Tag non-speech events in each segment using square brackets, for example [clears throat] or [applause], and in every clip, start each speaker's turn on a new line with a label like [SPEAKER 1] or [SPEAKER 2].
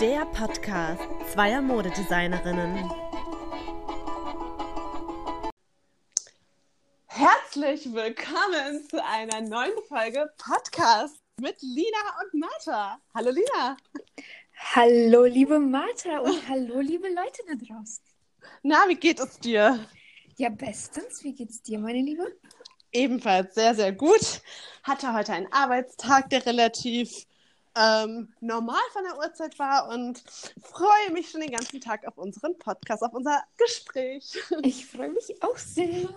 [SPEAKER 1] der Podcast zweier Modedesignerinnen.
[SPEAKER 2] Herzlich willkommen zu einer neuen Folge Podcast mit Lina und Martha. Hallo Lina.
[SPEAKER 3] Hallo liebe Martha und hallo liebe Leute da draußen.
[SPEAKER 2] Na, wie geht es dir?
[SPEAKER 3] Ja, bestens. Wie geht's dir, meine Liebe?
[SPEAKER 2] Ebenfalls sehr, sehr gut. Hatte heute einen Arbeitstag, der relativ ähm, normal von der Uhrzeit war und freue mich schon den ganzen Tag auf unseren Podcast, auf unser Gespräch. [laughs]
[SPEAKER 3] Ich freue mich auch sehr.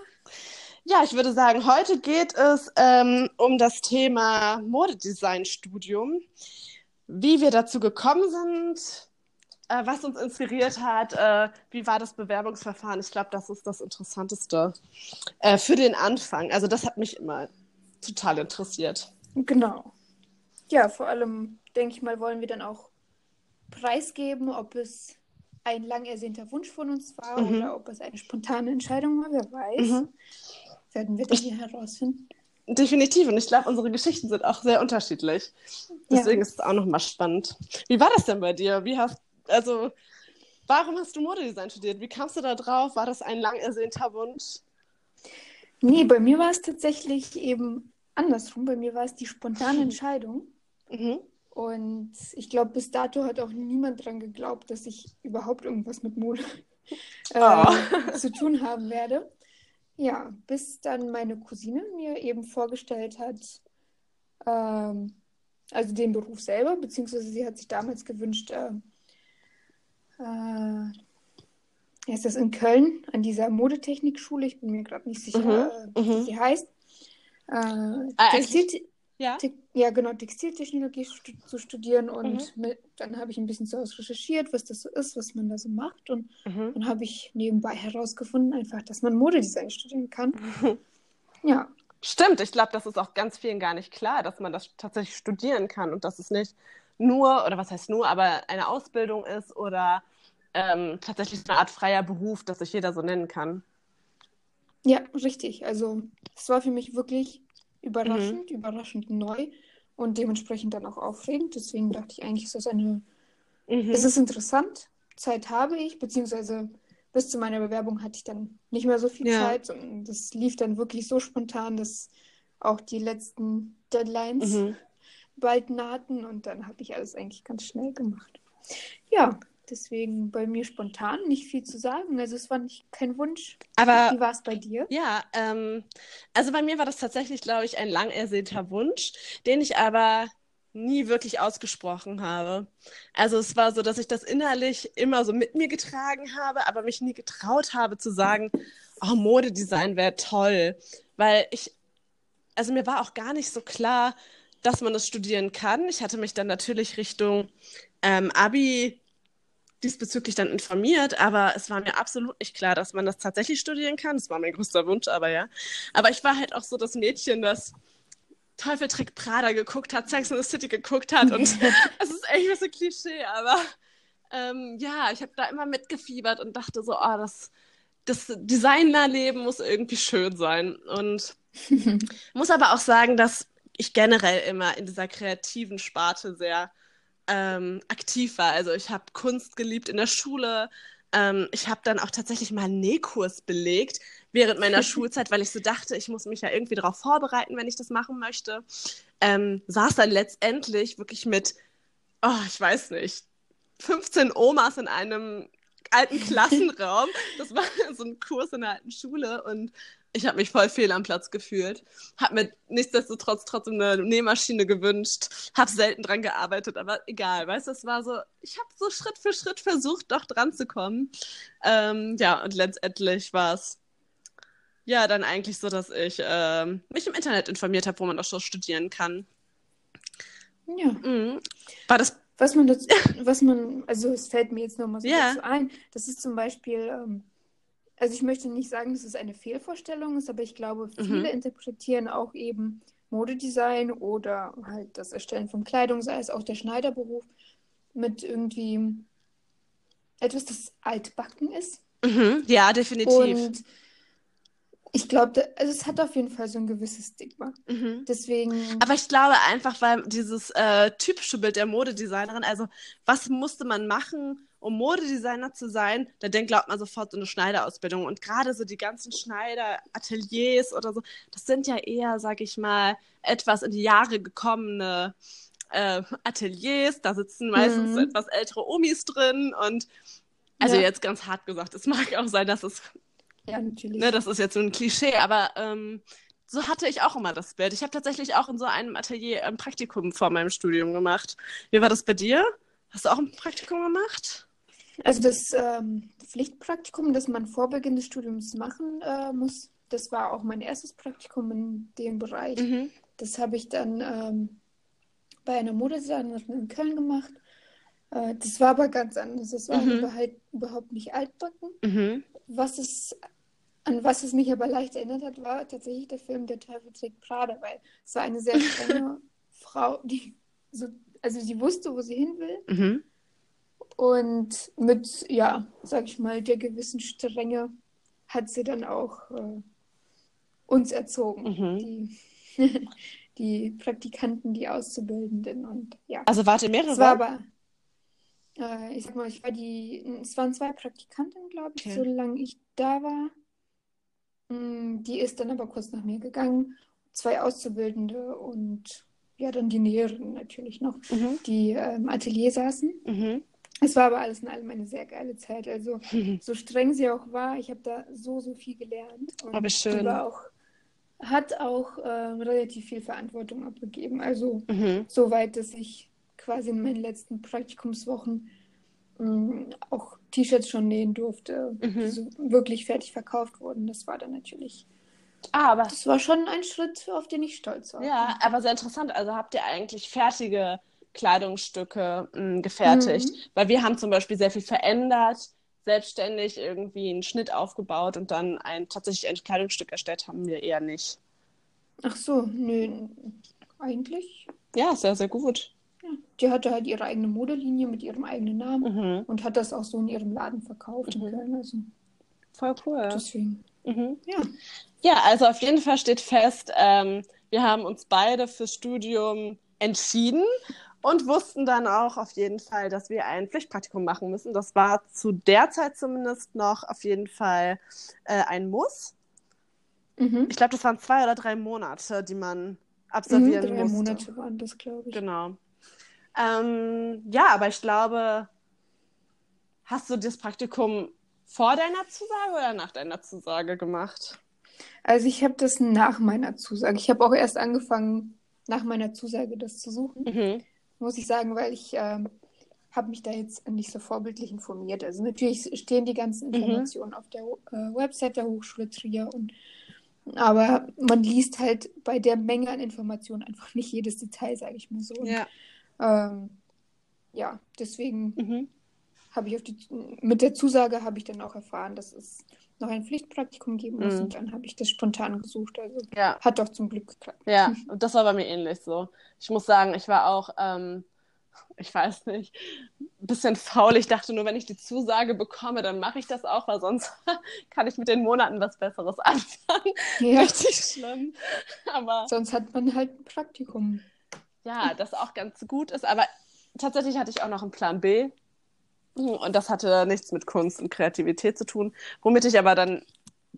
[SPEAKER 2] Ja, ich würde sagen, heute geht es ähm, um das Thema Modedesign-Studium, wie wir dazu gekommen sind, äh, was uns inspiriert hat, äh, wie war das Bewerbungsverfahren. Ich glaube, das ist das Interessanteste äh, für den Anfang. Also das hat mich immer total interessiert.
[SPEAKER 3] Genau. Ja, vor allem, denke ich mal, wollen wir dann auch preisgeben, ob es ein lang ersehnter Wunsch von uns war
[SPEAKER 2] Mhm.
[SPEAKER 3] oder ob es eine spontane Entscheidung war, wer weiß.
[SPEAKER 2] Mhm.
[SPEAKER 3] Werden wir dann hier herausfinden.
[SPEAKER 2] Definitiv. Und ich glaube, unsere Geschichten sind auch sehr unterschiedlich. Deswegen
[SPEAKER 3] Ja.
[SPEAKER 2] ist es auch nochmal spannend. Wie war das denn bei dir? Wie hast, also, warum hast du Modedesign studiert? Wie kamst du da drauf? War das ein lang ersehnter Wunsch?
[SPEAKER 3] Nee, bei mir war es tatsächlich eben andersrum. Bei mir war es die spontane Entscheidung.
[SPEAKER 2] Mhm.
[SPEAKER 3] Und ich glaube, bis dato hat auch niemand dran geglaubt, dass ich überhaupt irgendwas mit Mode [laughs] äh,
[SPEAKER 2] Oh.
[SPEAKER 3] zu tun haben werde. Ja, bis dann meine Cousine mir eben vorgestellt hat, ähm, also den Beruf selber, beziehungsweise sie hat sich damals gewünscht, äh, äh, ist das in Köln an dieser Modetechnikschule? Ich bin mir gerade nicht sicher,
[SPEAKER 2] Mhm,
[SPEAKER 3] wie
[SPEAKER 2] mhm.
[SPEAKER 3] sie heißt. Äh,
[SPEAKER 2] Ah,
[SPEAKER 3] Textil
[SPEAKER 2] Ja.
[SPEAKER 3] Ja, genau, Textiltechnologie stu zu studieren und
[SPEAKER 2] Mhm.
[SPEAKER 3] mit, dann habe ich ein bisschen so recherchiert, was das so ist, was man da so macht und
[SPEAKER 2] Mhm.
[SPEAKER 3] dann habe ich nebenbei herausgefunden, einfach, dass man Modedesign studieren kann. [laughs] Ja,
[SPEAKER 2] Stimmt, ich glaube, das ist auch ganz vielen gar nicht klar, dass man das tatsächlich studieren kann und dass es nicht nur, oder was heißt nur, aber eine Ausbildung ist oder ähm, tatsächlich eine Art freier Beruf, das sich jeder so nennen kann.
[SPEAKER 3] ja, richtig. Also es war für mich wirklich
[SPEAKER 2] Mhm.
[SPEAKER 3] überraschend, überraschend neu und dementsprechend dann auch aufregend. Deswegen dachte ich eigentlich, ist das eine,
[SPEAKER 2] Mhm.
[SPEAKER 3] es ist interessant. Zeit habe ich, beziehungsweise bis zu meiner Bewerbung hatte ich dann nicht mehr so viel
[SPEAKER 2] Ja.
[SPEAKER 3] Zeit und das lief dann wirklich so spontan, dass auch die letzten Deadlines
[SPEAKER 2] Mhm.
[SPEAKER 3] bald nahten und dann habe ich alles eigentlich ganz schnell gemacht. Ja, deswegen bei mir spontan nicht viel zu sagen. Also es war nicht kein Wunsch.
[SPEAKER 2] Aber
[SPEAKER 3] Wie war es bei dir?
[SPEAKER 2] Ja, ähm, also bei mir war das tatsächlich, glaube ich, ein lang ersehnter Wunsch, den ich aber nie wirklich ausgesprochen habe. Also es war so, dass ich das innerlich immer so mit mir getragen habe, aber mich nie getraut habe zu sagen, oh, Modedesign wäre toll, weil ich, also mir war auch gar nicht so klar, dass man das studieren kann. Ich hatte mich dann natürlich Richtung ähm, Abi diesbezüglich dann informiert, aber es war mir absolut nicht klar, dass man das tatsächlich studieren kann. Das war mein größter Wunsch, aber ja. Aber ich war halt auch so das Mädchen, das Teufel trägt Prada geguckt hat, Sex and the City geguckt hat und [laughs] [laughs] es ist echt ein bisschen Klischee, aber ähm, ja, ich habe da immer mitgefiebert und dachte so, oh, das, das Designerleben muss irgendwie schön sein und [laughs] muss aber auch sagen, dass ich generell immer in dieser kreativen Sparte sehr ähm, aktiv war. Also ich habe Kunst geliebt in der Schule. Ähm, ich habe dann auch tatsächlich mal einen Nähkurs belegt während meiner [laughs] Schulzeit, weil ich so dachte, ich muss mich ja irgendwie darauf vorbereiten, wenn ich das machen möchte. Ähm, saß dann letztendlich wirklich mit, oh, ich weiß nicht, 15 Omas in einem alten Klassenraum. Das war [laughs] so ein Kurs in der alten Schule und ich habe mich voll fehl am Platz gefühlt. Habe mir nichtsdestotrotz trotzdem eine Nähmaschine gewünscht. Habe selten dran gearbeitet, aber egal. Weißt du, es war so, ich habe so Schritt für Schritt versucht, doch dran zu kommen. Ähm, ja, und letztendlich war es ja dann eigentlich so, dass ich ähm, mich im Internet informiert habe, wo man das schon studieren kann.
[SPEAKER 3] Ja.
[SPEAKER 2] Mhm. War das.
[SPEAKER 3] Was man dazu, was man, also es fällt mir jetzt nochmal so
[SPEAKER 2] Ja.
[SPEAKER 3] dazu ein, das ist zum Beispiel, ähm, also ich möchte nicht sagen, dass es eine Fehlvorstellung ist, aber ich glaube, viele
[SPEAKER 2] Mhm.
[SPEAKER 3] interpretieren auch eben Modedesign oder halt das Erstellen von Kleidung, sei es auch der Schneiderberuf, mit irgendwie etwas, das altbacken ist.
[SPEAKER 2] Mhm. Ja, definitiv.
[SPEAKER 3] Und Ich glaube, also es hat auf jeden Fall so ein gewisses Stigma.
[SPEAKER 2] Mhm.
[SPEAKER 3] Deswegen.
[SPEAKER 2] Aber ich glaube einfach, weil dieses äh, typische Bild der Modedesignerin, also was musste man machen, um Modedesigner zu sein? Da denkt, glaubt man sofort so eine Schneiderausbildung. Und gerade so die ganzen Schneiderateliers oder so, das sind ja eher, sag ich mal, etwas in die Jahre gekommene äh, Ateliers. Da sitzen meistens
[SPEAKER 3] Mhm.
[SPEAKER 2] etwas ältere Omis drin und also
[SPEAKER 3] Ja.
[SPEAKER 2] jetzt ganz hart gesagt, es mag auch sein, dass es
[SPEAKER 3] ja, natürlich.
[SPEAKER 2] Ne, das ist jetzt so ein Klischee, aber ähm, so hatte ich auch immer das Bild. Ich habe tatsächlich auch in so einem Atelier ein Praktikum vor meinem Studium gemacht. Wie war das bei dir? Hast du auch ein Praktikum gemacht?
[SPEAKER 3] Also das ähm, Pflichtpraktikum, das man vor Beginn des Studiums machen äh, muss, das war auch mein erstes Praktikum in dem Bereich.
[SPEAKER 2] Mhm.
[SPEAKER 3] Das habe ich dann ähm, bei einer Modedesignerin in Köln gemacht. Äh, das war aber ganz anders. Das war
[SPEAKER 2] Mhm.
[SPEAKER 3] überhaupt, überhaupt nicht altbacken.
[SPEAKER 2] Mhm.
[SPEAKER 3] Was es, an was es mich aber leicht erinnert hat, war tatsächlich der Film Der Teufel trägt Prada, weil es war eine sehr strenge [laughs] Frau, die so, also sie wusste, wo sie hin will. Und mit, ja, sag ich mal, der gewissen Strenge hat sie dann auch äh, uns erzogen,
[SPEAKER 2] Mhm.
[SPEAKER 3] die, [laughs] die Praktikanten, die Auszubildenden und ja.
[SPEAKER 2] Also warte, mehrere?
[SPEAKER 3] Es war aber, äh, ich sag mal, ich war die, es waren zwei Praktikanten, glaube ich,
[SPEAKER 2] Okay.
[SPEAKER 3] solange ich da war. Mm, Die ist dann aber kurz nach mir gegangen, zwei Auszubildende und ja, dann die Näheren natürlich noch,
[SPEAKER 2] Mhm.
[SPEAKER 3] die äh, im Atelier saßen.
[SPEAKER 2] Mhm.
[SPEAKER 3] Es war aber alles in allem eine sehr geile Zeit. Also, [laughs] so streng sie auch war, ich habe da so, so viel gelernt. Und
[SPEAKER 2] wie schön.
[SPEAKER 3] war auch, hat auch ähm, relativ viel Verantwortung abgegeben. Also,
[SPEAKER 2] Mhm.
[SPEAKER 3] so weit, dass ich quasi in meinen letzten Praktikumswochen mh, auch T-Shirts schon nähen durfte,
[SPEAKER 2] Mhm.
[SPEAKER 3] die so wirklich fertig verkauft wurden. Das war dann natürlich,
[SPEAKER 2] Ah, aber
[SPEAKER 3] das war schon ein Schritt, auf den ich stolz war.
[SPEAKER 2] ja, aber sehr interessant. Also habt ihr eigentlich fertige Kleidungsstücke mh, gefertigt?
[SPEAKER 3] Mhm.
[SPEAKER 2] Weil wir haben zum Beispiel sehr viel verändert, selbstständig irgendwie einen Schnitt aufgebaut und dann ein tatsächlich ein Kleidungsstück erstellt haben wir eher nicht.
[SPEAKER 3] Ach so, nö, eigentlich.
[SPEAKER 2] Ja, sehr, sehr gut.
[SPEAKER 3] Ja. Die hatte halt ihre eigene Modelinie mit ihrem eigenen Namen.
[SPEAKER 2] Mhm.
[SPEAKER 3] und hat das auch so in ihrem Laden verkauft in
[SPEAKER 2] Mhm.
[SPEAKER 3] Köln. Also
[SPEAKER 2] Voll cool.
[SPEAKER 3] deswegen,
[SPEAKER 2] Mhm.
[SPEAKER 3] ja.
[SPEAKER 2] Ja, also auf jeden Fall steht fest, ähm, wir haben uns beide fürs Studium entschieden und wussten dann auch auf jeden Fall, dass wir ein Pflichtpraktikum machen müssen. Das war zu der Zeit zumindest noch auf jeden Fall äh, ein Muss.
[SPEAKER 3] Mhm.
[SPEAKER 2] Ich glaube, das waren zwei oder drei Monate, die man
[SPEAKER 3] Mhm,
[SPEAKER 2] absolvieren
[SPEAKER 3] drei
[SPEAKER 2] musste.
[SPEAKER 3] Monate waren das, glaube ich.
[SPEAKER 2] Genau. Ähm, ja, aber ich glaube, hast du das Praktikum vor deiner Zusage oder nach deiner Zusage gemacht?
[SPEAKER 3] Also ich habe das nach meiner Zusage. Ich habe auch erst angefangen, nach meiner Zusage das zu suchen,
[SPEAKER 2] Mhm.
[SPEAKER 3] Muss ich sagen, weil ich ähm, habe mich da jetzt nicht so vorbildlich informiert. Also natürlich stehen die ganzen
[SPEAKER 2] Mhm.
[SPEAKER 3] Informationen auf der äh, Website der Hochschule Trier und aber man liest halt bei der Menge an Informationen einfach nicht jedes Detail, sage ich mal so.
[SPEAKER 2] Ja.
[SPEAKER 3] ähm, ja, deswegen
[SPEAKER 2] Mhm.
[SPEAKER 3] habe ich auf die, mit der Zusage habe ich dann auch erfahren, dass es noch ein Pflichtpraktikum geben muss
[SPEAKER 2] Mhm.
[SPEAKER 3] und dann habe ich das spontan gesucht. Also
[SPEAKER 2] Ja.
[SPEAKER 3] hat doch zum Glück geklappt.
[SPEAKER 2] Ja, [laughs] und das war bei mir ähnlich so. Ich muss sagen, ich war auch, ähm, [laughs] ich weiß nicht, ein bisschen faul. Ich dachte nur, wenn ich die Zusage bekomme, dann mache ich das auch, weil sonst [laughs] kann ich mit den Monaten was Besseres anfangen.
[SPEAKER 3] Ja,
[SPEAKER 2] Richtig schlimm. Aber
[SPEAKER 3] sonst hat man halt ein Praktikum.
[SPEAKER 2] ja, das auch ganz gut ist. Aber tatsächlich hatte ich auch noch einen Plan B. Und das hatte nichts mit Kunst und Kreativität zu tun, womit ich aber dann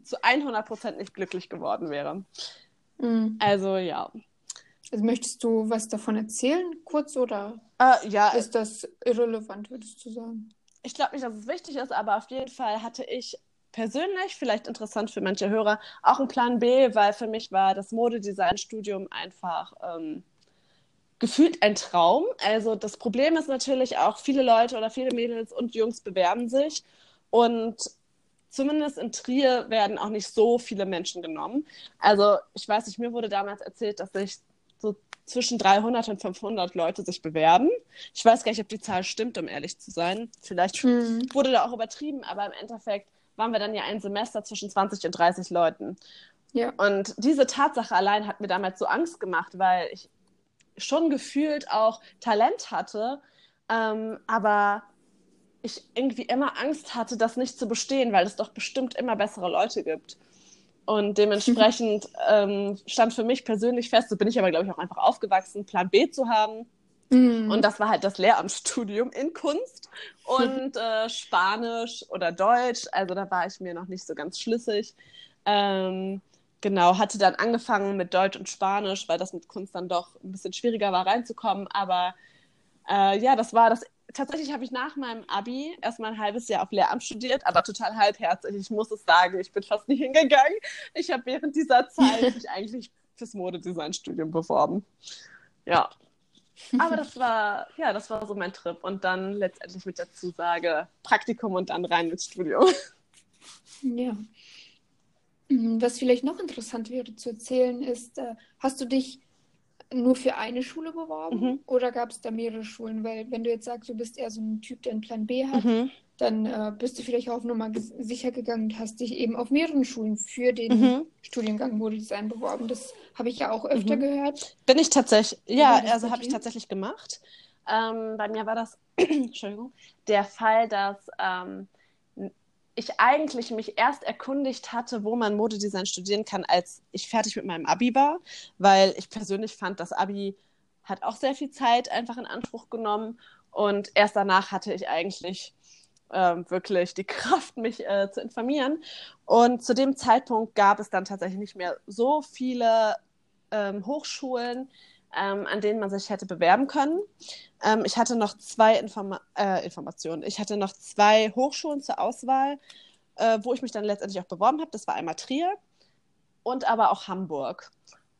[SPEAKER 2] zu 100% nicht glücklich geworden wäre.
[SPEAKER 3] Mhm.
[SPEAKER 2] Also ja.
[SPEAKER 3] Also möchtest du was davon erzählen, kurz oder
[SPEAKER 2] Äh, ja,
[SPEAKER 3] ist das irrelevant, würdest du sagen?
[SPEAKER 2] Ich glaube nicht, dass es wichtig ist, aber auf jeden Fall hatte ich persönlich, vielleicht interessant für manche Hörer, auch einen Plan B, weil für mich war das Modedesign-Studium einfach ähm, gefühlt ein Traum. Also das Problem ist natürlich auch, viele Leute oder viele Mädels und Jungs bewerben sich und zumindest in Trier werden auch nicht so viele Menschen genommen. Also ich weiß nicht, mir wurde damals erzählt, dass sich so zwischen 300 und 500 Leute sich bewerben. Ich weiß gar nicht, ob die Zahl stimmt, um ehrlich zu sein. Vielleicht
[SPEAKER 3] Mhm.
[SPEAKER 2] wurde da auch übertrieben, aber im Endeffekt waren wir dann ja ein Semester zwischen 20 und 30 Leuten.
[SPEAKER 3] Ja.
[SPEAKER 2] Und diese Tatsache allein hat mir damals so Angst gemacht, weil ich schon gefühlt auch Talent hatte, ähm, aber ich irgendwie immer Angst hatte, das nicht zu bestehen, weil es doch bestimmt immer bessere Leute gibt. Und dementsprechend [laughs] ähm, stand für mich persönlich fest, so bin ich aber, glaube ich, auch einfach aufgewachsen, Plan B zu haben.
[SPEAKER 3] Mhm.
[SPEAKER 2] Und das war halt das Lehramtsstudium in Kunst und [laughs] äh, Spanisch oder Deutsch. Also da war ich mir noch nicht so ganz schlüssig. Ähm, genau, hatte dann angefangen mit Deutsch und Spanisch, weil das mit Kunst dann doch ein bisschen schwieriger war reinzukommen. Aber äh, ja, das war das. Tatsächlich habe ich nach meinem Abi erstmal ein halbes Jahr auf Lehramt studiert, aber total halbherzig. Ich muss es sagen, ich bin fast nicht hingegangen. Ich habe während dieser Zeit [laughs] mich eigentlich fürs Modedesign-Studium beworben. Ja. Aber das war, ja, das war so mein Trip. Und dann letztendlich mit der Zusage Praktikum und dann rein ins Studium.
[SPEAKER 3] Ja. Mhm, Was vielleicht noch interessant wäre zu erzählen ist, äh, hast du dich nur für eine Schule beworben
[SPEAKER 2] Mhm.
[SPEAKER 3] oder gab es da mehrere Schulen? Weil wenn du jetzt sagst, du bist eher so ein Typ, der einen Plan B hat,
[SPEAKER 2] Mhm.
[SPEAKER 3] dann äh, bist du vielleicht auch ges- sicher gegangen und hast dich eben auf mehreren Schulen für den
[SPEAKER 2] Mhm.
[SPEAKER 3] Studiengang Modedesign beworben. Das habe ich ja auch öfter
[SPEAKER 2] Mhm.
[SPEAKER 3] gehört.
[SPEAKER 2] Bin ich tatsächlich, ja, also habe ich tatsächlich gemacht. Ähm, bei mir war das, [clears throat] Entschuldigung, der Fall, dass ähm, ich eigentlich mich erst erkundigt hatte, wo man Modedesign studieren kann, als ich fertig mit meinem Abi war, weil ich persönlich fand, das Abi hat auch sehr viel Zeit einfach in Anspruch genommen und erst danach hatte ich eigentlich ähm, wirklich die [laughs] Kraft, mich äh, zu informieren. Und zu dem Zeitpunkt gab es dann tatsächlich nicht mehr so viele ähm, Hochschulen, ähm, an denen man sich hätte bewerben können. Ähm, ich hatte noch zwei Informa äh, Informationen. Ich hatte noch zwei Hochschulen zur Auswahl, äh, wo ich mich dann letztendlich auch beworben habe. Das war einmal Trier und aber auch Hamburg.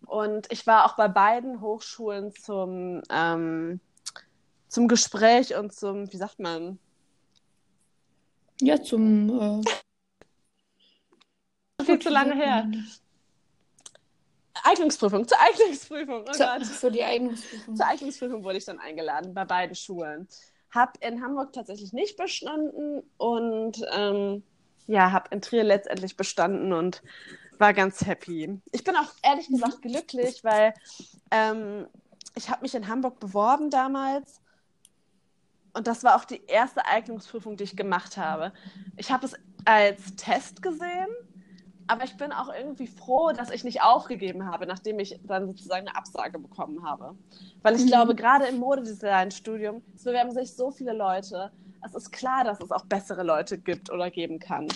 [SPEAKER 2] Und ich war auch bei beiden Hochschulen zum, ähm, zum Gespräch und zum, wie sagt man,
[SPEAKER 3] Ja, zum äh,
[SPEAKER 2] viel zu lange her. Eignungsprüfung, zur Eignungsprüfung. Oh
[SPEAKER 3] Zur, für die Eignungsprüfung.
[SPEAKER 2] Zur Eignungsprüfung wurde ich dann eingeladen bei beiden Schulen. Hab in Hamburg tatsächlich nicht bestanden und ähm, ja, habe in Trier letztendlich bestanden und war ganz happy. Ich bin auch ehrlich gesagt glücklich, weil ähm, ich habe mich in Hamburg beworben damals und das war auch die erste Eignungsprüfung, die ich gemacht habe. Ich habe es als Test gesehen, aber ich bin auch irgendwie froh, dass ich nicht aufgegeben habe, nachdem ich dann sozusagen eine Absage bekommen habe. Weil ich
[SPEAKER 3] Mhm.
[SPEAKER 2] glaube, gerade im Modedesign-Studium, es bewerben sich so viele Leute. Es ist klar, dass es auch bessere Leute gibt oder geben kann.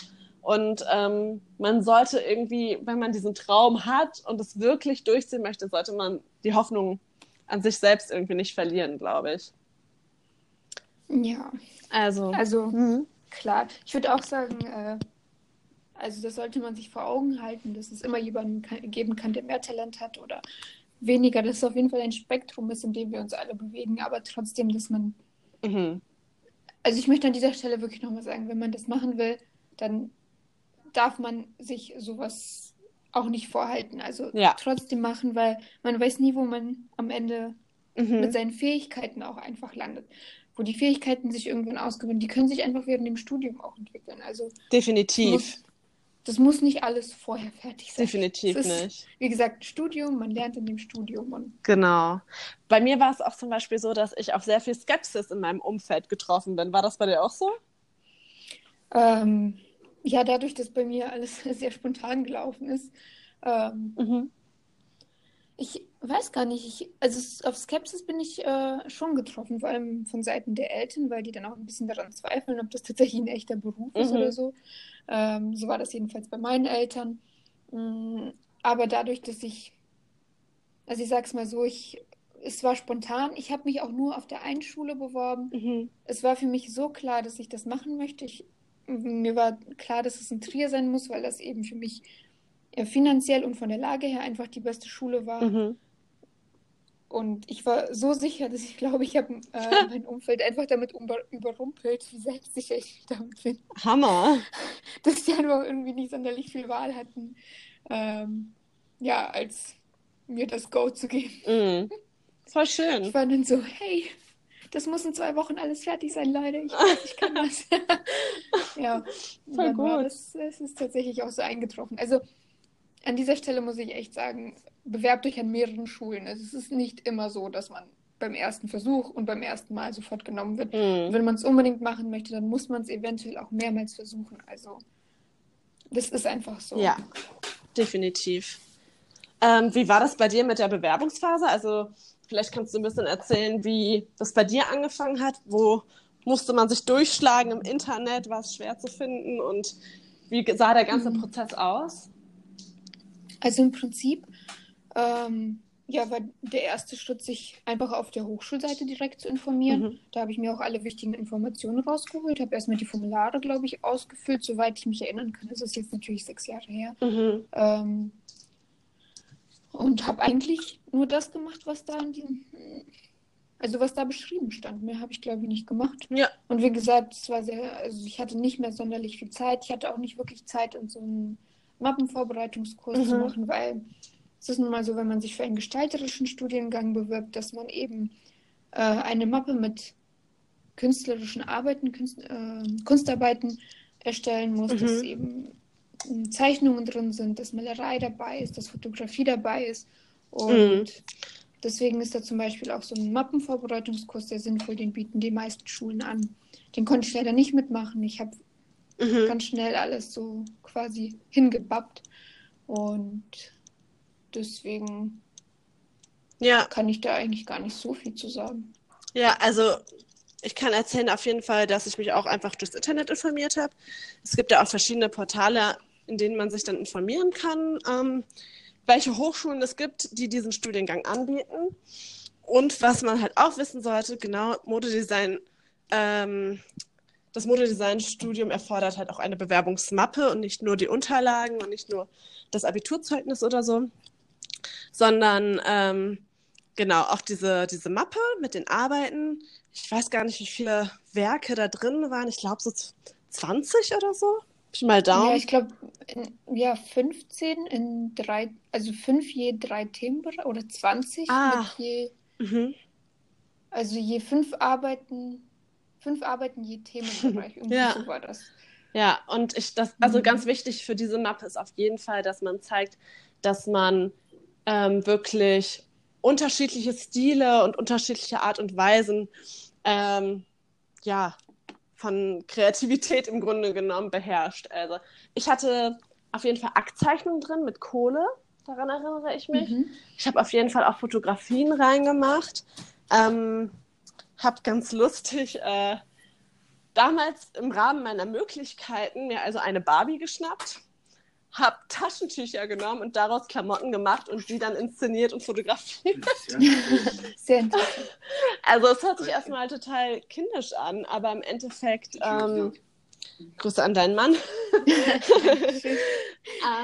[SPEAKER 2] Und ähm, man sollte irgendwie, wenn man diesen Traum hat und es wirklich durchziehen möchte, sollte man die Hoffnung an sich selbst irgendwie nicht verlieren, glaube ich.
[SPEAKER 3] Ja,
[SPEAKER 2] Also,
[SPEAKER 3] also
[SPEAKER 2] mhm.
[SPEAKER 3] klar. Ich würde auch sagen, äh, also das sollte man sich vor Augen halten, dass es immer jemanden kann, geben kann, der mehr Talent hat oder weniger. Dass es auf jeden Fall ein Spektrum ist, in dem wir uns alle bewegen, aber trotzdem, dass man,
[SPEAKER 2] Mhm.
[SPEAKER 3] also ich möchte an dieser Stelle wirklich nochmal sagen, wenn man das machen will, dann darf man sich sowas auch nicht vorhalten. Also
[SPEAKER 2] Ja.
[SPEAKER 3] trotzdem machen, weil man weiß nie, wo man am Ende mit
[SPEAKER 2] Mhm.
[SPEAKER 3] seinen Fähigkeiten auch einfach landet. Wo die Fähigkeiten sich irgendwann ausgewinnen, die können sich einfach während dem Studium auch entwickeln. Also
[SPEAKER 2] Definitiv.
[SPEAKER 3] Das muss nicht alles vorher fertig sein.
[SPEAKER 2] Definitiv
[SPEAKER 3] ist,
[SPEAKER 2] nicht.
[SPEAKER 3] Wie gesagt, Studium, man lernt in dem Studium und
[SPEAKER 2] Genau. Bei mir war es auch zum Beispiel so, dass ich auf sehr viel Skepsis in meinem Umfeld getroffen bin. War das bei dir auch so?
[SPEAKER 3] ähm, ja, dadurch, dass bei mir alles [laughs] sehr spontan gelaufen ist, ähm,
[SPEAKER 2] Mhm.
[SPEAKER 3] ich weiß gar nicht, ich, also auf Skepsis bin ich äh, schon getroffen, vor allem von Seiten der Eltern, weil die dann auch ein bisschen daran zweifeln, ob das tatsächlich ein echter Beruf ist
[SPEAKER 2] Mhm.
[SPEAKER 3] oder so. Ähm, so war das jedenfalls bei meinen Eltern. Mm, Aber dadurch, dass ich, also ich sag's mal so, ich, es war spontan. Ich habe mich auch nur auf der einen Schule beworben.
[SPEAKER 2] Mhm.
[SPEAKER 3] Es war für mich so klar, dass ich das machen möchte. Ich, mir war klar, dass es in Trier sein muss, weil das eben für mich äh, finanziell und von der Lage her einfach die beste Schule war.
[SPEAKER 2] Mhm.
[SPEAKER 3] Und ich war so sicher, dass ich glaube, ich habe äh, [laughs] mein Umfeld einfach damit über überrumpelt, wie selbstsicher ich damit bin.
[SPEAKER 2] Hammer. [laughs]
[SPEAKER 3] Dass die einfach irgendwie nicht sonderlich viel Wahl hatten, ähm, ja, als mir das Go zu geben.
[SPEAKER 2] Voll
[SPEAKER 3] Ich
[SPEAKER 2] schön.
[SPEAKER 3] war dann so, hey, das muss in zwei Wochen alles fertig sein, Leute. Ich ich kann [laughs] das. ja,
[SPEAKER 2] Voll
[SPEAKER 3] war
[SPEAKER 2] gut.
[SPEAKER 3] das, es ist tatsächlich auch so eingetroffen. Also an dieser Stelle muss ich echt sagen, bewerbt euch an mehreren Schulen. Also es ist nicht immer so, dass man beim ersten Versuch und beim ersten Mal sofort genommen wird.
[SPEAKER 2] Mhm.
[SPEAKER 3] wenn man es unbedingt machen möchte, dann muss man es eventuell auch mehrmals versuchen. Also das ist einfach so.
[SPEAKER 2] Ja. definitiv. Ähm, wie war das bei dir mit der Bewerbungsphase? Also vielleicht kannst du ein bisschen erzählen, wie das bei dir angefangen hat. Wo musste man sich durchschlagen im Internet? War es schwer zu finden? Und wie sah der ganze
[SPEAKER 3] Mhm.
[SPEAKER 2] Prozess aus?
[SPEAKER 3] Also im Prinzip, ähm, ja, war der erste Schritt, sich einfach auf der Hochschulseite direkt zu informieren.
[SPEAKER 2] Mhm.
[SPEAKER 3] Da habe ich mir auch alle wichtigen Informationen rausgeholt, habe erstmal die Formulare, glaube ich, ausgefüllt, soweit ich mich erinnern kann. Das ist jetzt natürlich sechs Jahre her.
[SPEAKER 2] Mhm.
[SPEAKER 3] Ähm, und habe eigentlich nur das gemacht, was da in diesem, also was da beschrieben stand. Mehr habe ich, glaube ich, nicht gemacht.
[SPEAKER 2] Ja.
[SPEAKER 3] Und wie gesagt, es war sehr, also ich hatte nicht mehr sonderlich viel Zeit. Ich hatte auch nicht wirklich Zeit, in so einen Mappenvorbereitungskurs zu
[SPEAKER 2] Mhm.
[SPEAKER 3] machen, weil es ist nun mal so, wenn man sich für einen gestalterischen Studiengang bewirbt, dass man eben äh, eine Mappe mit künstlerischen Arbeiten, Kunst, äh, Kunstarbeiten erstellen muss,
[SPEAKER 2] Mhm.
[SPEAKER 3] dass eben ähm, Zeichnungen drin sind, dass Malerei dabei ist, dass Fotografie dabei ist. Und
[SPEAKER 2] Mhm.
[SPEAKER 3] deswegen ist da zum Beispiel auch so ein Mappenvorbereitungskurs sehr sinnvoll, den bieten die meisten Schulen an. Den konnte ich leider nicht mitmachen. Ich habe
[SPEAKER 2] Mhm.
[SPEAKER 3] ganz schnell alles so quasi hingebappt. Und deswegen
[SPEAKER 2] Ja,
[SPEAKER 3] kann ich da eigentlich gar nicht so viel zu sagen.
[SPEAKER 2] ja, also ich kann erzählen auf jeden Fall, dass ich mich auch einfach durchs Internet informiert habe. Es gibt ja auch verschiedene Portale, in denen man sich dann informieren kann, ähm, welche Hochschulen es gibt, die diesen Studiengang anbieten. Und was man halt auch wissen sollte, genau, Modedesign, ähm, das Modedesign-Studium erfordert halt auch eine Bewerbungsmappe und nicht nur die Unterlagen und nicht nur das Abiturzeugnis oder so, sondern ähm, genau auch diese, diese Mappe mit den Arbeiten. Ich weiß gar nicht, wie viele Werke da drin waren. Ich glaube so 20 oder so. Pi mal Daumen.
[SPEAKER 3] Ja, ich glaube, ja, 15 in drei, also fünf je drei Themenbereiche oder 20
[SPEAKER 2] Ah.
[SPEAKER 3] je,
[SPEAKER 2] Mhm.
[SPEAKER 3] also je fünf Arbeiten, fünf Arbeiten je Themenbereich. [laughs] Irgendwie
[SPEAKER 2] Ja.
[SPEAKER 3] so war das.
[SPEAKER 2] Ja, und ich das, also
[SPEAKER 3] Mhm.
[SPEAKER 2] ganz wichtig für diese Mappe ist auf jeden Fall, dass man zeigt, dass man ähm, wirklich unterschiedliche Stile und unterschiedliche Art und Weisen ähm, ja, von Kreativität im Grunde genommen beherrscht. Also ich hatte auf jeden Fall Aktzeichnungen drin mit Kohle, daran erinnere ich mich.
[SPEAKER 3] Mhm.
[SPEAKER 2] Ich habe auf jeden Fall auch Fotografien reingemacht. Ähm, habe ganz lustig äh, damals im Rahmen meiner Möglichkeiten mir also eine Barbie geschnappt, habe Taschentücher genommen und daraus Klamotten gemacht und die dann inszeniert und fotografiert. [laughs]
[SPEAKER 3] Sehr interessant.
[SPEAKER 2] Also es hört sich erstmal total kindisch an, aber im Endeffekt, ähm, Grüße an deinen Mann. [laughs] [laughs]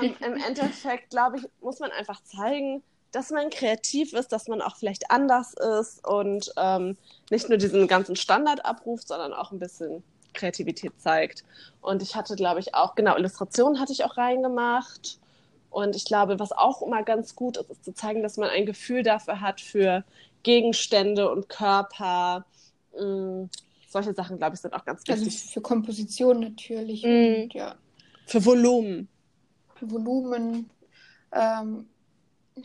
[SPEAKER 2] ähm, Im Endeffekt, glaube ich, muss man einfach zeigen, dass man kreativ ist, dass man auch vielleicht anders ist und ähm, nicht nur diesen ganzen Standard abruft, sondern auch ein bisschen Kreativität zeigt. Und ich hatte, glaube ich, auch, genau, Illustrationen hatte ich auch reingemacht. Und ich glaube, was auch immer ganz gut ist, ist zu zeigen, dass man ein Gefühl dafür hat für Gegenstände und Körper. Mm, solche Sachen, glaube ich, sind auch ganz
[SPEAKER 3] Also
[SPEAKER 2] wichtig.
[SPEAKER 3] für Komposition natürlich
[SPEAKER 2] Mhm.
[SPEAKER 3] und ja,
[SPEAKER 2] Für Volumen.
[SPEAKER 3] Volumen, ähm,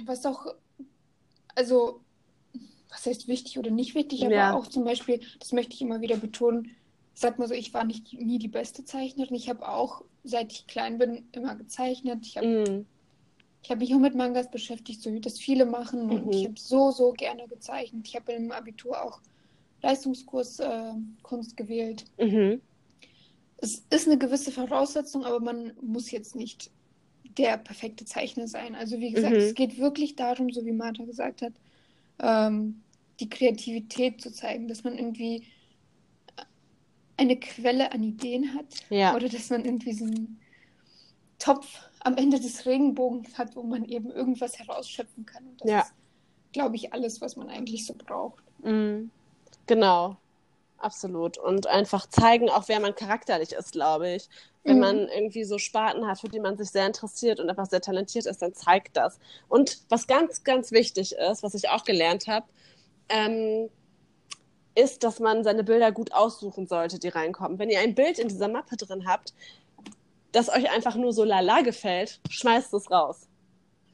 [SPEAKER 3] was auch, also was heißt wichtig oder nicht wichtig, aber
[SPEAKER 2] Ja.
[SPEAKER 3] auch zum Beispiel, das möchte ich immer wieder betonen, sag mal so, ich war nicht nie die beste Zeichnerin. Ich habe auch, seit ich klein bin, immer gezeichnet. Ich habe
[SPEAKER 2] Mm,
[SPEAKER 3] ich habe mich auch mit Mangas beschäftigt, so wie das viele machen. Und
[SPEAKER 2] Mhm.
[SPEAKER 3] ich habe so, so gerne gezeichnet. Ich habe im Abitur auch Leistungskurs äh, Kunst gewählt.
[SPEAKER 2] mhm.
[SPEAKER 3] Es ist eine gewisse Voraussetzung, aber man muss jetzt nicht der perfekte Zeichner sein. Also wie gesagt,
[SPEAKER 2] Mhm.
[SPEAKER 3] es geht wirklich darum, so wie Martha gesagt hat, ähm, die Kreativität zu zeigen, dass man irgendwie eine Quelle an Ideen hat
[SPEAKER 2] Ja.
[SPEAKER 3] oder dass man irgendwie so einen Topf am Ende des Regenbogens hat, wo man eben irgendwas herausschöpfen kann. Und das
[SPEAKER 2] Ja.
[SPEAKER 3] ist, glaube ich, alles, was man eigentlich so braucht.
[SPEAKER 2] Mm, Genau, absolut. Und einfach zeigen, auch wer man charakterlich ist, glaube ich. Wenn
[SPEAKER 3] Mhm.
[SPEAKER 2] man irgendwie so Sparten hat, für die man sich sehr interessiert und einfach sehr talentiert ist, dann zeigt das. Und was ganz, ganz wichtig ist, was ich auch gelernt habe, ähm, ist, dass man seine Bilder gut aussuchen sollte, die reinkommen. Wenn ihr ein Bild in dieser Mappe drin habt, das euch einfach nur so lala gefällt, schmeißt es raus.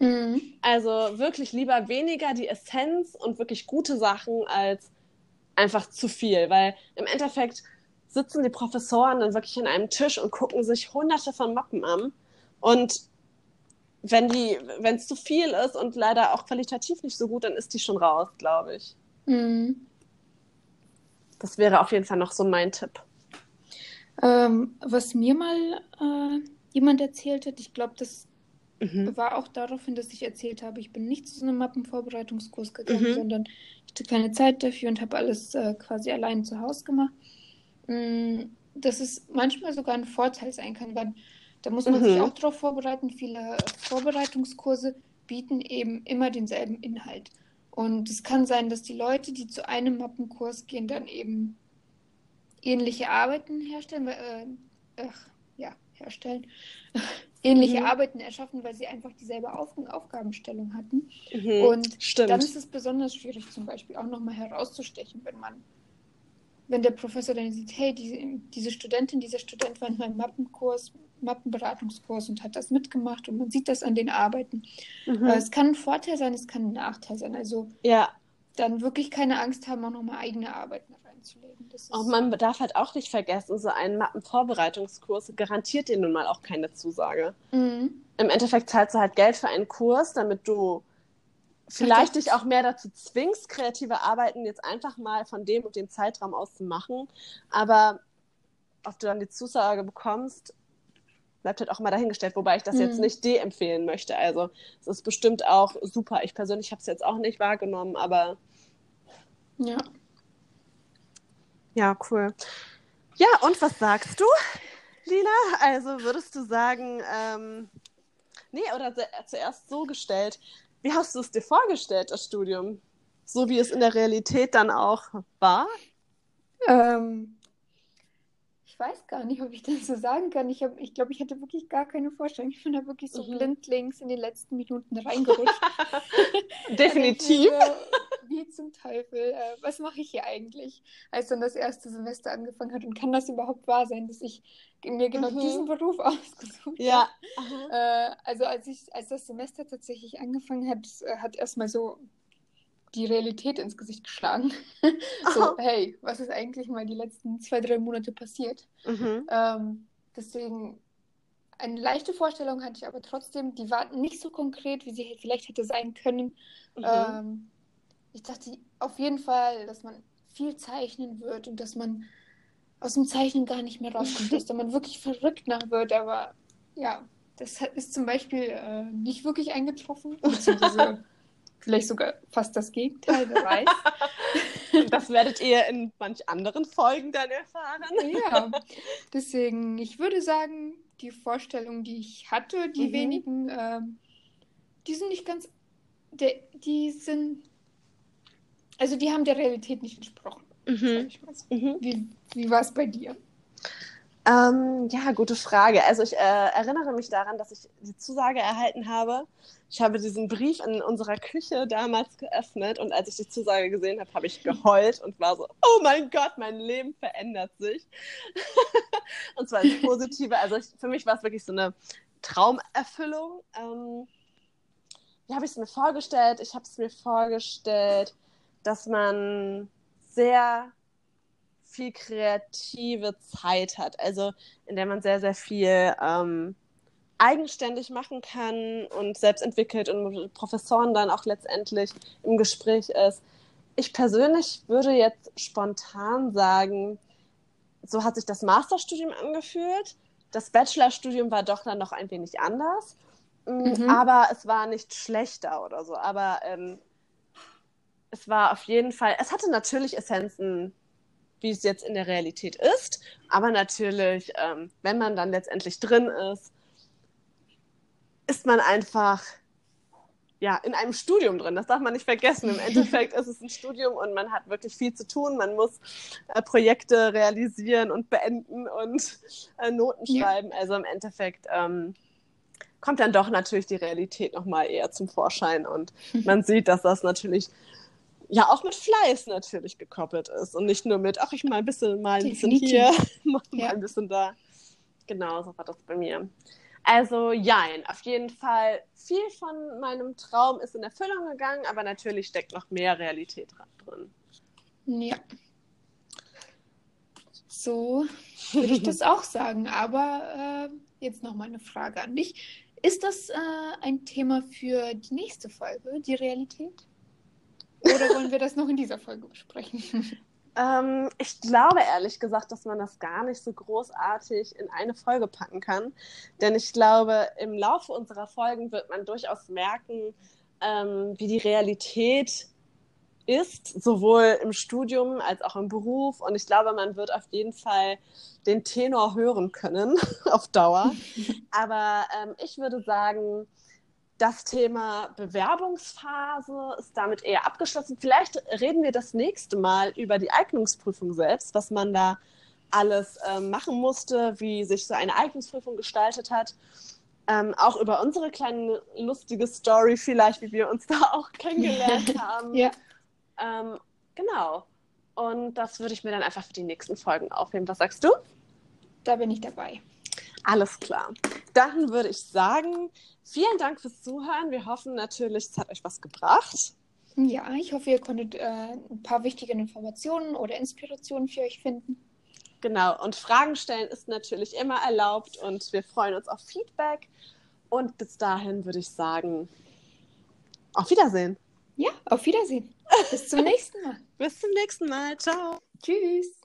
[SPEAKER 3] Mhm.
[SPEAKER 2] Also wirklich lieber weniger die Essenz und wirklich gute Sachen als einfach zu viel, weil im Endeffekt sitzen die Professoren dann wirklich an einem Tisch und gucken sich hunderte von Mappen an und wenn die, wenn es zu viel ist und leider auch qualitativ nicht so gut, dann ist die schon raus, glaube ich.
[SPEAKER 3] Mhm.
[SPEAKER 2] Das wäre auf jeden Fall noch so mein Tipp.
[SPEAKER 3] Ähm, was mir mal äh, jemand erzählt hat, ich glaube, das
[SPEAKER 2] Mhm.
[SPEAKER 3] war auch daraufhin, dass ich erzählt habe, ich bin nicht zu so einem Mappenvorbereitungskurs gegangen,
[SPEAKER 2] Mhm.
[SPEAKER 3] sondern ich hatte keine Zeit dafür und habe alles äh, quasi allein zu Hause gemacht. Mm, Dass es manchmal sogar ein Vorteil sein kann, weil da muss man sich
[SPEAKER 2] Mhm.
[SPEAKER 3] auch darauf vorbereiten. Viele Vorbereitungskurse bieten eben immer denselben Inhalt. Und es kann sein, dass die Leute, die zu einem Mappenkurs gehen, dann eben ähnliche Arbeiten herstellen, äh, ach, ja, herstellen, [laughs] ähnliche
[SPEAKER 2] Mhm.
[SPEAKER 3] Arbeiten erschaffen, weil sie einfach dieselbe Auf Aufgabenstellung hatten.
[SPEAKER 2] Mhm.
[SPEAKER 3] Und
[SPEAKER 2] Stimmt.
[SPEAKER 3] dann ist es besonders schwierig, zum Beispiel auch nochmal herauszustechen, wenn man, wenn der Professor dann sieht, hey, diese, diese Studentin, dieser Student war in meinem Mappenkurs, Mappenberatungskurs und hat das mitgemacht und man sieht das an den Arbeiten.
[SPEAKER 2] Mhm.
[SPEAKER 3] Es kann ein Vorteil sein, es kann ein Nachteil sein. Also
[SPEAKER 2] ja,
[SPEAKER 3] dann wirklich keine Angst haben, auch nochmal eigene Arbeiten reinzulegen. Das ist,
[SPEAKER 2] und man darf halt auch nicht vergessen, so ein Mappenvorbereitungskurs garantiert dir nun mal auch keine Zusage.
[SPEAKER 3] Mhm.
[SPEAKER 2] Im Endeffekt zahlst du halt Geld für einen Kurs, damit du vielleicht dich auch mehr dazu zwingst, kreative Arbeiten jetzt einfach mal von dem und dem Zeitraum aus zu machen. Aber ob du dann die Zusage bekommst, bleibt halt auch mal dahingestellt, wobei ich das jetzt
[SPEAKER 3] Mhm.
[SPEAKER 2] nicht de-empfehlen möchte. Also es ist bestimmt auch super. Ich persönlich habe es jetzt auch nicht wahrgenommen, aber
[SPEAKER 3] Ja.
[SPEAKER 2] ja, cool. Ja, und was sagst du, Lina? Also würdest du sagen, ähm, nee, oder zu- zuerst so gestellt, wie hast du es dir vorgestellt, das Studium? So wie es in der Realität dann auch war?
[SPEAKER 3] Ähm, weiß gar nicht, ob ich das so sagen kann. Ich, hab, ich glaube, ich hatte wirklich gar keine Vorstellung. Ich bin da wirklich so
[SPEAKER 2] Mhm.
[SPEAKER 3] blindlings in den letzten Minuten reingerutscht. [laughs] [laughs]
[SPEAKER 2] Definitiv.
[SPEAKER 3] So, wie zum Teufel, äh, was mache ich hier eigentlich? Als dann das erste Semester angefangen hat und kann das überhaupt wahr sein, dass ich mir genau
[SPEAKER 2] Mhm.
[SPEAKER 3] diesen Beruf [laughs] ausgesucht
[SPEAKER 2] Ja.
[SPEAKER 3] habe? Äh, also als ich, als das Semester tatsächlich angefangen hat, äh, hat erstmal so die Realität ins Gesicht geschlagen. [laughs] so, hey, was ist eigentlich mal die letzten zwei, drei Monate passiert?
[SPEAKER 2] Mhm.
[SPEAKER 3] Ähm, deswegen eine leichte Vorstellung hatte ich aber trotzdem, die war nicht so konkret, wie sie vielleicht hätte sein können.
[SPEAKER 2] Mhm.
[SPEAKER 3] Ähm, ich dachte auf jeden Fall, dass man viel zeichnen wird und dass man aus dem Zeichnen gar nicht mehr rauskommt, [laughs] dass da man wirklich verrückt nach wird, aber ja, das ist zum Beispiel äh, nicht wirklich eingetroffen, [laughs] beziehungsweise vielleicht sogar fast das Gegenteil, wer [laughs] weiß.
[SPEAKER 2] Das werdet ihr in manch anderen Folgen dann erfahren.
[SPEAKER 3] Ja, deswegen, ich würde sagen, die Vorstellungen, die ich hatte, die
[SPEAKER 2] Mhm.
[SPEAKER 3] wenigen, ähm, die sind nicht ganz, der, die sind, also die haben der Realität nicht entsprochen,
[SPEAKER 2] Mhm.
[SPEAKER 3] ich mal so.
[SPEAKER 2] Mhm.
[SPEAKER 3] Wie, wie war es bei dir?
[SPEAKER 2] Ähm, ja, gute Frage. Also ich äh, erinnere mich daran, dass ich die Zusage erhalten habe. Ich habe diesen Brief in unserer Küche damals geöffnet und als ich die Zusage gesehen habe, habe ich geheult und war so, oh mein Gott, mein Leben verändert sich. [laughs] und zwar ins Positive. Also ich, für mich war es wirklich so eine Traumerfüllung. Ähm, wie habe ich es mir vorgestellt? Ich habe es mir vorgestellt, dass man sehr viel kreative Zeit hat, also in der man sehr, sehr viel ähm, eigenständig machen kann und selbst entwickelt und mit Professoren dann auch letztendlich im Gespräch ist. Ich persönlich würde jetzt spontan sagen, so hat sich das Masterstudium angefühlt. Das Bachelorstudium war doch dann noch ein wenig anders,
[SPEAKER 3] Mhm.
[SPEAKER 2] aber es war nicht schlechter oder so. Aber ähm, es war auf jeden Fall, es hatte natürlich Essenzen, wie es jetzt in der Realität ist, aber natürlich, ähm, wenn man dann letztendlich drin ist, ist man einfach ja, in einem Studium drin. Das darf man nicht vergessen. Im Endeffekt [laughs] ist es ein Studium und man hat wirklich viel zu tun. Man muss äh, Projekte realisieren und beenden und äh, Noten
[SPEAKER 3] Ja.
[SPEAKER 2] schreiben. Also im Endeffekt ähm, kommt dann doch natürlich die Realität nochmal eher zum Vorschein und [laughs] man sieht, dass das natürlich ja auch mit Fleiß natürlich gekoppelt ist und nicht nur mit, ach, ich mal ein bisschen, mal ein bisschen hier, [laughs] mal
[SPEAKER 3] Ja.
[SPEAKER 2] ein bisschen da. Genau, so war das bei mir. Also, jein, auf jeden Fall. Viel von meinem Traum ist in Erfüllung gegangen, aber natürlich steckt noch mehr Realität drin.
[SPEAKER 3] Ja. So würde ich das [laughs] auch sagen. Aber äh, jetzt noch mal eine Frage an dich. Ist das äh, ein Thema für die nächste Folge, die Realität? Oder wollen wir das noch in dieser Folge besprechen? [laughs]
[SPEAKER 2] Ähm, ich glaube ehrlich gesagt, dass man das gar nicht so großartig in eine Folge packen kann. Denn ich glaube, im Laufe unserer Folgen wird man durchaus merken, ähm, wie die Realität ist, sowohl im Studium als auch im Beruf. Und ich glaube, man wird auf jeden Fall den Tenor hören können [laughs] auf Dauer. [laughs] Aber ähm, ich würde sagen, das Thema Bewerbungsphase ist damit eher abgeschlossen. Vielleicht reden wir das nächste Mal über die Eignungsprüfung selbst, was man da alles ähm, machen musste, wie sich so eine Eignungsprüfung gestaltet hat. Ähm, auch über unsere kleine lustige Story vielleicht, wie wir uns da [laughs] auch kennengelernt [laughs] haben.
[SPEAKER 3] ja.
[SPEAKER 2] Ähm, genau. Und das würde ich mir dann einfach für die nächsten Folgen aufnehmen. Was sagst du?
[SPEAKER 3] Da bin ich dabei.
[SPEAKER 2] Alles klar. Dann würde ich sagen, vielen Dank fürs Zuhören. Wir hoffen natürlich, es hat euch was gebracht.
[SPEAKER 3] Ja, ich hoffe, ihr konntet äh, ein paar wichtige Informationen oder Inspirationen für euch finden.
[SPEAKER 2] Genau. Und Fragen stellen ist natürlich immer erlaubt und wir freuen uns auf Feedback. Und bis dahin würde ich sagen, auf Wiedersehen.
[SPEAKER 3] Ja, auf Wiedersehen. Bis zum [laughs] nächsten Mal.
[SPEAKER 2] Bis zum nächsten Mal. Ciao.
[SPEAKER 3] Tschüss.